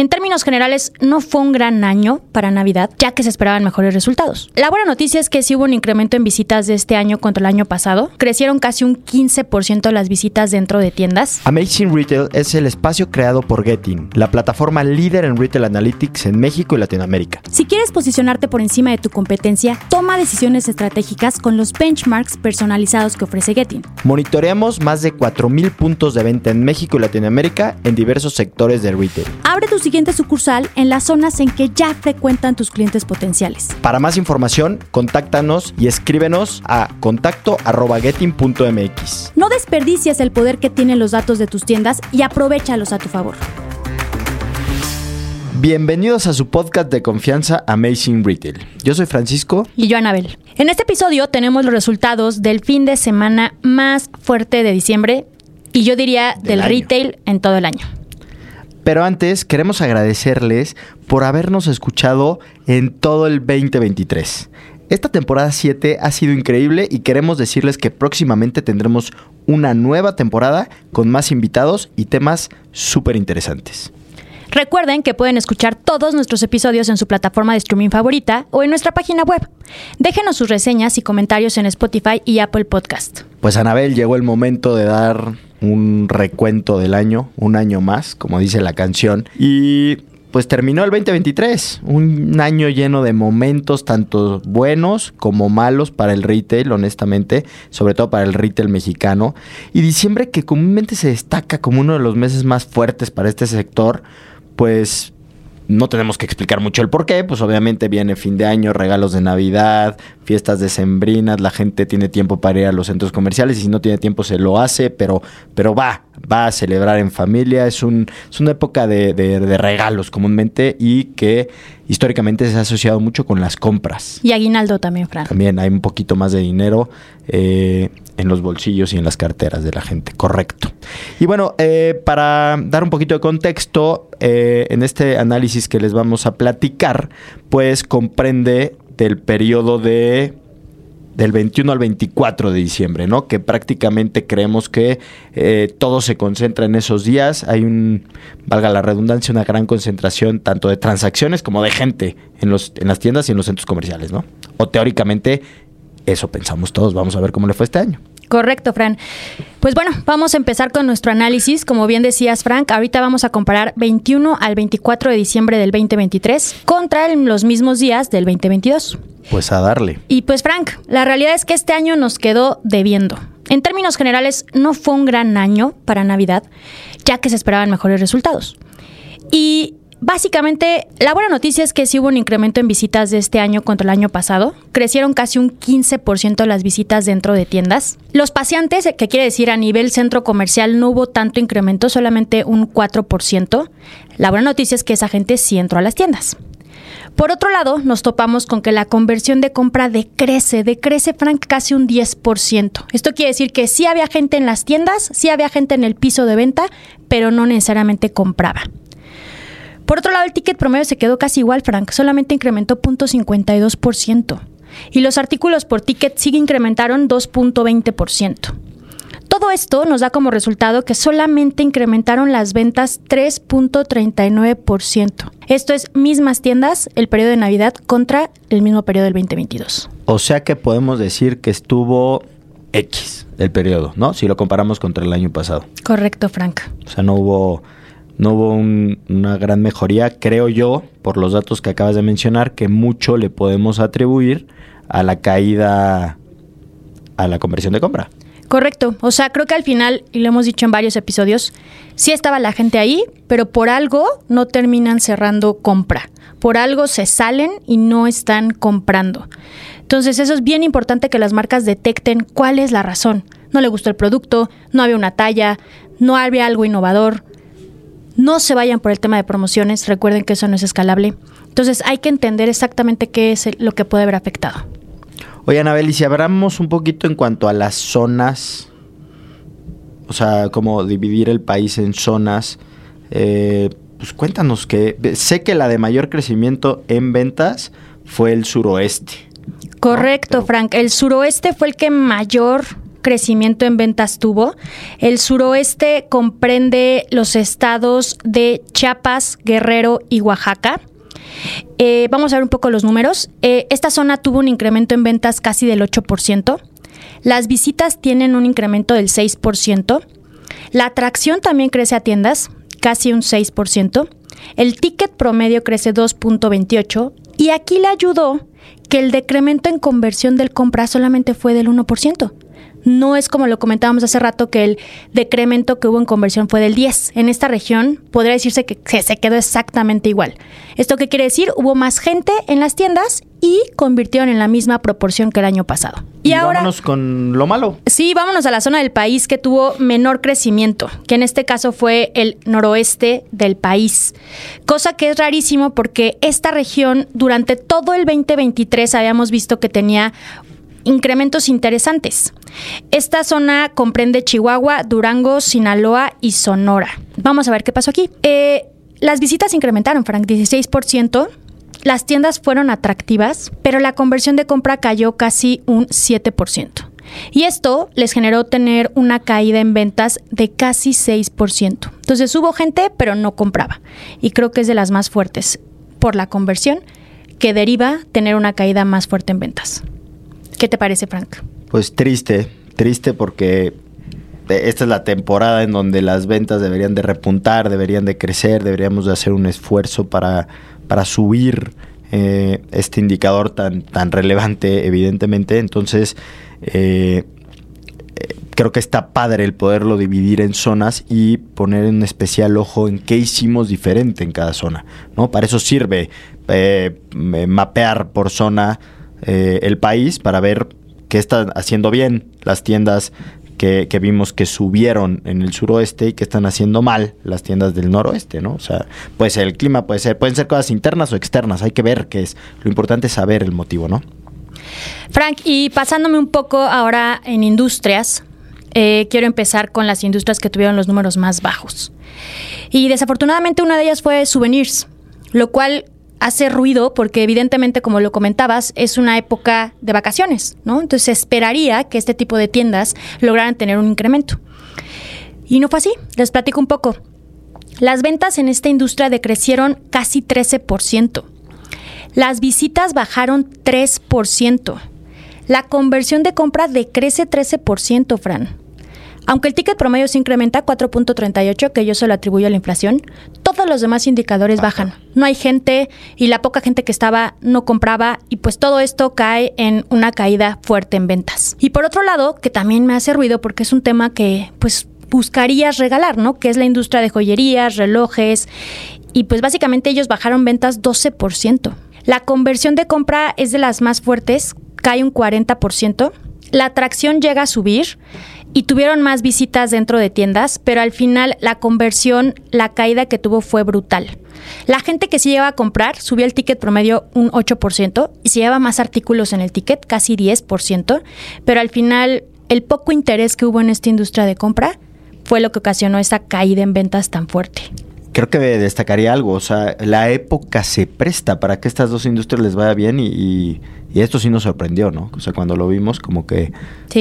En términos generales, no fue un gran año para Navidad, ya que se esperaban mejores resultados. La buena noticia es que sí hubo un incremento en visitas de este año contra el año pasado. Crecieron casi un 15% las visitas dentro de tiendas. Amazing Retail es el espacio creado por Getting, la plataforma líder en retail analytics en México y Latinoamérica. Si quieres posicionarte por encima de tu competencia, toma decisiones estratégicas con los benchmarks personalizados que ofrece Getting. Monitoreamos más de 4.000 puntos de venta en México y Latinoamérica en diversos sectores del retail. Abre tu siguiente sucursal en las zonas en que ya frecuentan tus clientes potenciales. Para más información, contáctanos y escríbenos a contacto.getting.mx. No desperdicies el poder que tienen los datos de tus tiendas y aprovechalos a tu favor. Bienvenidos a su podcast de confianza Amazing Retail. Yo soy Francisco. Y yo, Anabel. En este episodio tenemos los resultados del fin de semana más fuerte de diciembre y yo diría del, retail en todo el año. Pero antes queremos agradecerles por habernos escuchado en todo el 2023. Esta temporada 7 ha sido increíble y queremos decirles que próximamente tendremos una nueva temporada con más invitados y temas súper interesantes. Recuerden que pueden escuchar todos nuestros episodios en su plataforma de streaming favorita o en nuestra página web. Déjenos sus reseñas y comentarios en Spotify y Apple Podcast. Pues Anabel, llegó el momento de dar un recuento del año, un año más, como dice la canción. Y pues terminó el 2023, un año lleno de momentos tanto buenos como malos para el retail, honestamente, sobre todo para el retail mexicano. Y diciembre que comúnmente se destaca como uno de los meses más fuertes para este sector, pues no tenemos que explicar mucho el por qué, pues obviamente viene fin de año, regalos de Navidad, fiestas decembrinas, la gente tiene tiempo para ir a los centros comerciales y si no tiene tiempo se lo hace, pero, pero va, va a celebrar en familia, es, un, es una época de, de- de regalos comúnmente y que históricamente se ha asociado mucho con las compras. Y aguinaldo también, Fran. También hay un poquito más de dinero eh, en los bolsillos y en las carteras de la gente, correcto. Y bueno, eh, para dar un poquito de contexto, eh, en este análisis que les vamos a platicar, pues comprende del periodo de del 21 al 24 de diciembre, ¿no? Que prácticamente creemos que eh, todo se concentra en esos días. Hay un, valga la redundancia, una gran concentración tanto de transacciones como de gente en, los, en las tiendas y en los centros comerciales, ¿no? O teóricamente, eso pensamos todos. Vamos a ver cómo le fue este año. Correcto, Fran. Pues bueno, vamos a empezar con nuestro análisis. Como bien decías, Frank, ahorita vamos a comparar 21 al 24 de diciembre del 2023 contra los mismos días del 2022. Pues a darle. Y pues Frank, la realidad es que este año nos quedó debiendo. En términos generales, no fue un gran año para Navidad, ya que se esperaban mejores resultados. Y básicamente, la buena noticia es que sí hubo un incremento en visitas de este año contra el año pasado. Crecieron casi un 15% las visitas dentro de tiendas. Los paseantes, que quiere decir a nivel centro comercial, no hubo tanto incremento, solamente un 4%. La buena noticia es que esa gente sí entró a las tiendas. Por otro lado, nos topamos con que la conversión de compra decrece, decrece Frank casi un 10%. Esto quiere decir que sí había gente en las tiendas, sí había gente en el piso de venta, pero no necesariamente compraba. Por otro lado, el ticket promedio se quedó casi igual, Frank, solamente incrementó 0.52%. Y los artículos por ticket sí incrementaron 2.20%. Todo esto nos da como resultado que solamente incrementaron las ventas 3.39%. Esto es mismas tiendas el periodo de Navidad contra el mismo periodo del 2022. O sea que podemos decir que estuvo X el periodo, ¿no? Si lo comparamos contra el año pasado. Correcto, Frank. O sea, no hubo, no hubo un- una gran mejoría, creo yo, por los datos que acabas de mencionar, que mucho le podemos atribuir a la caída a la conversión de compra. Correcto. O sea, creo que al final, y lo hemos dicho en varios episodios, sí estaba la gente ahí, pero por algo no terminan cerrando compra. Por algo se salen y no están comprando. Entonces, eso es bien importante que las marcas detecten cuál es la razón. No le gustó el producto, no había una talla, no había algo innovador. No se vayan por el tema de promociones, recuerden que eso no es escalable. Entonces, hay que entender exactamente qué es lo que puede haber afectado. Oye, Anabel, y si hablamos un poquito en cuanto a las zonas, o sea, como dividir el país en zonas, eh, pues cuéntanos que sé que la de mayor crecimiento en ventas fue el suroeste. Correcto, Frank. El suroeste fue el que mayor crecimiento en ventas tuvo. El suroeste comprende los estados de Chiapas, Guerrero y Oaxaca. Eh, vamos a ver un poco los números. Eh, esta zona tuvo un incremento en ventas casi del 8%. Las visitas tienen un incremento del 6%. La atracción también crece a tiendas, casi un 6%. El ticket promedio crece 2.28 y aquí le ayudó que el decremento en conversión del compra solamente fue del 1%. No es como lo comentábamos hace rato que el decremento que hubo en conversión fue del 10. En esta región podría decirse que se quedó exactamente igual. ¿Esto qué quiere decir? Hubo más gente en las tiendas y convirtieron en la misma proporción que el año pasado. Y, ahora vámonos con lo malo. Sí, vámonos a la zona del país que tuvo menor crecimiento, que en este caso fue el noroeste del país. Cosa que es rarísimo porque esta región durante todo el 2023 habíamos visto que tenía incrementos interesantes. Esta zona comprende Chihuahua, Durango, Sinaloa y Sonora. Vamos a ver qué pasó aquí. Eh, las visitas incrementaron, Frank, 16%. Las tiendas fueron atractivas, pero la conversión de compra cayó casi un 7%. Y esto les generó tener una caída en ventas de casi 6%. Entonces hubo gente, pero no compraba. Y creo que es de las más fuertes por la conversión que deriva tener una caída más fuerte en ventas. ¿Qué te parece, Frank? Pues triste, triste porque esta es la temporada en donde las ventas deberían de repuntar, deberían de crecer, deberíamos de hacer un esfuerzo para, para subir eh, este indicador tan, tan relevante, evidentemente. Entonces, eh, creo que está padre el poderlo dividir en zonas y poner en especial ojo en qué hicimos diferente en cada zona. ¿no? Para eso sirve eh, mapear por zona eh, el país para ver qué están haciendo bien las tiendas que, vimos que subieron en el suroeste y que están haciendo mal las tiendas del noroeste, ¿no? O sea, puede ser el clima, puede ser, pueden ser cosas internas o externas, hay que ver qué es. Lo importante es saber el motivo, ¿no? Frank, y pasándome un poco ahora en industrias, eh, quiero empezar con las industrias que tuvieron los números más bajos. Y desafortunadamente una de ellas fue souvenirs, lo cual hace ruido porque evidentemente, como lo comentabas, es una época de vacaciones, ¿no? Entonces se esperaría que este tipo de tiendas lograran tener un incremento. Y no fue así. Les platico un poco. Las ventas en esta industria decrecieron casi 13%. Las visitas bajaron 3%. La conversión de compra decrece 13%, Fran. Aunque el ticket promedio se incrementa 4.38, que yo se lo atribuyo a la inflación, todos los demás indicadores bajan. No hay gente y la poca gente que estaba no compraba y pues todo esto cae en una caída fuerte en ventas. Y por otro lado, que también me hace ruido porque es un tema que pues buscarías regalar, ¿no? Que es la industria de joyerías, relojes y pues básicamente ellos bajaron ventas 12%. La conversión de compra es de las más fuertes, cae un 40%. La atracción llega a subir y tuvieron más visitas dentro de tiendas, pero al final la conversión, la caída que tuvo fue brutal. La gente que se lleva a comprar subió el ticket promedio un 8% y se lleva más artículos en el ticket, casi 10%, pero al final el poco interés que hubo en esta industria de compra fue lo que ocasionó esa caída en ventas tan fuerte. Creo que destacaría algo, o sea, la época se presta para que estas dos industrias les vaya bien y y esto sí nos sorprendió, ¿no? O sea, cuando lo vimos, como que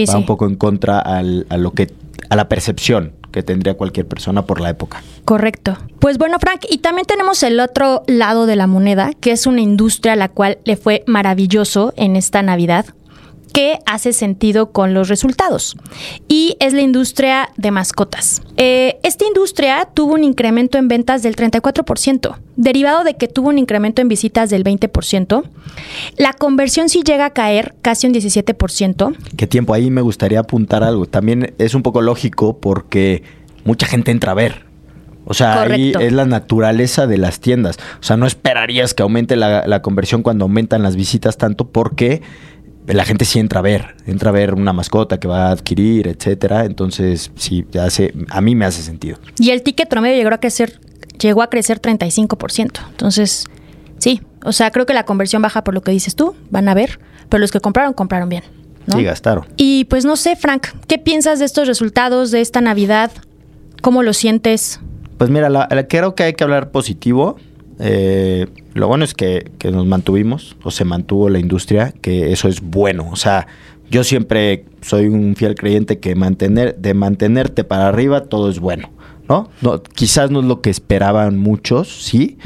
va un poco en contra a lo que, a la percepción que tendría cualquier persona por la época. Correcto. Pues bueno, Frank, y también tenemos el otro lado de la moneda, que es una industria a la cual le fue maravilloso en esta Navidad, que hace sentido con los resultados. Y es la industria de mascotas. Eh, esta industria tuvo un incremento en ventas del 34%, derivado de que tuvo un incremento en visitas del 20%. La conversión sí llega a caer casi un 17%. ¿Qué tiempo? Ahí me gustaría apuntar algo. También es un poco lógico porque mucha gente entra a ver. O sea, ahí es la naturaleza de las tiendas. O sea, no esperarías que aumente la, la conversión cuando aumentan las visitas tanto porque la gente sí entra a ver, entra a ver una mascota que va a adquirir, etcétera. Entonces, sí, hace, a mí me hace sentido. Y el ticket promedio llegó a crecer, llegó a crecer 35%. Entonces, sí, o sea, creo que la conversión baja por lo que dices tú, van a ver, pero los que compraron, compraron bien. ¿no? Sí, gastaron. Y pues no sé, Frank, ¿qué piensas de estos resultados de esta Navidad? ¿Cómo lo sientes? Pues mira, creo que hay que hablar positivo Eh, lo bueno es que, nos mantuvimos o se mantuvo la industria, que eso es bueno. O sea, yo siempre soy un fiel creyente que mantener, de mantenerte para arriba todo es bueno, ¿no? no quizás no es lo que esperaban muchos, sí,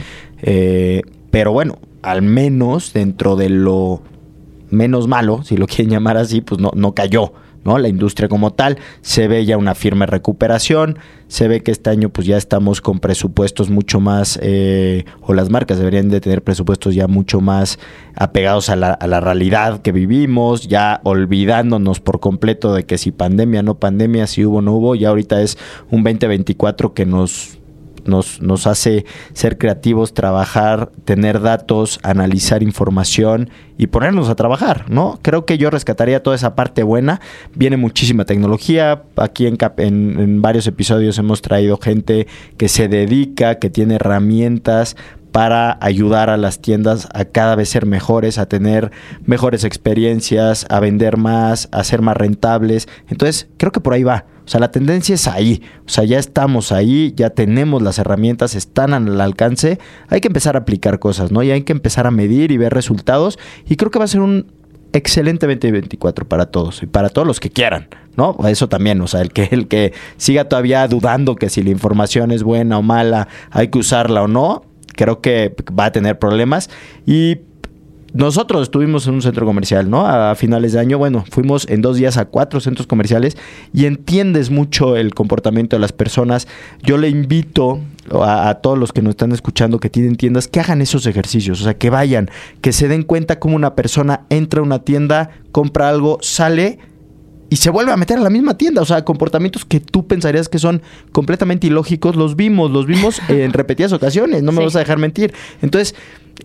eh, pero bueno, al menos dentro de lo menos malo, si lo quieren llamar así, pues no, no cayó. ¿No? La industria como tal, se ve ya una firme recuperación, se ve que este año pues ya estamos con presupuestos mucho más, eh, o las marcas deberían de tener presupuestos ya mucho más apegados a la, a la realidad que vivimos, ya olvidándonos por completo de que si pandemia, no pandemia, si hubo, no hubo, ya ahorita es un 2024 que nos nos, nos hace ser creativos, trabajar, tener datos, analizar información y ponernos a trabajar, ¿no? Creo que yo rescataría toda esa parte buena. Viene muchísima tecnología. Aquí en, en, en varios episodios hemos traído gente que se dedica, que tiene herramientas para ayudar a las tiendas a cada vez ser mejores, a tener mejores experiencias, a vender más, a ser más rentables. Entonces, creo que por ahí va. O sea, la tendencia es ahí. O sea, ya estamos ahí, ya tenemos las herramientas, están al alcance. Hay que empezar a aplicar cosas, ¿no? Y hay que empezar a medir y ver resultados. Y creo que va a ser un excelente 2024 para todos y para todos los que quieran, ¿no? Eso también, o sea, el que el que siga todavía dudando que si la información es buena o mala, hay que usarla o no, creo que va a tener problemas. Y nosotros estuvimos en un centro comercial, ¿no? A finales de año, bueno, fuimos en dos días a cuatro centros comerciales y entiendes mucho el comportamiento de las personas. Yo le invito a, todos los que nos están escuchando que tienen tiendas que hagan esos ejercicios, o sea, que vayan, que se den cuenta cómo una persona entra a una tienda, compra algo, sale y se vuelve a meter a la misma tienda. O sea, comportamientos que tú pensarías que son completamente ilógicos, los vimos, los vimos en repetidas ocasiones, no me sí. vas a dejar mentir. Entonces,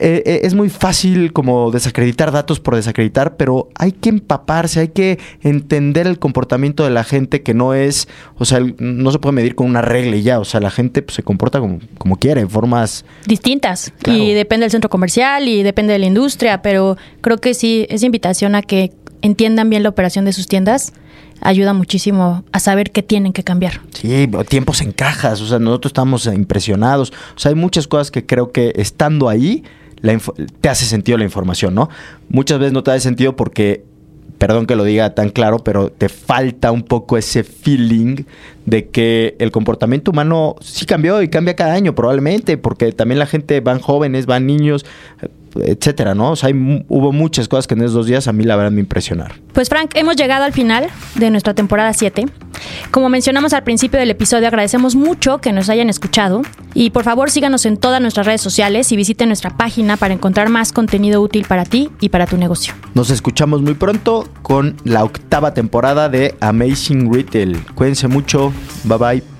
eh, eh, es muy fácil como desacreditar datos por desacreditar, pero hay que empaparse, hay que entender el comportamiento de la gente que no es, o sea, no se puede medir con una regla y ya, o sea, la gente pues, se comporta como, como quiere, en formas distintas. Claro. Y depende del centro comercial y depende de la industria, pero creo que sí, es invitación a que entiendan bien la operación de sus tiendas ayuda muchísimo a saber qué tienen que cambiar. Sí, tiempos en cajas, o sea, nosotros estamos impresionados. O sea, hay muchas cosas que creo que estando ahí la te hace sentido la información, ¿no? Muchas veces no te hace sentido porque, perdón que lo diga tan claro, pero te falta un poco ese feeling de que el comportamiento humano sí cambió y cambia cada año probablemente, porque también la gente van jóvenes, van niños, etcétera, ¿no? O sea, hay, hubo muchas cosas que en esos dos días a mí la verdad me impresionaron. Pues Frank, hemos llegado al final de nuestra temporada 7. Como mencionamos al principio del episodio, agradecemos mucho que nos hayan escuchado y por favor síganos en todas nuestras redes sociales y visiten nuestra página para encontrar más contenido útil para ti y para tu negocio. Nos escuchamos muy pronto con la octava temporada de Amazing Retail. Cuídense mucho, bye bye.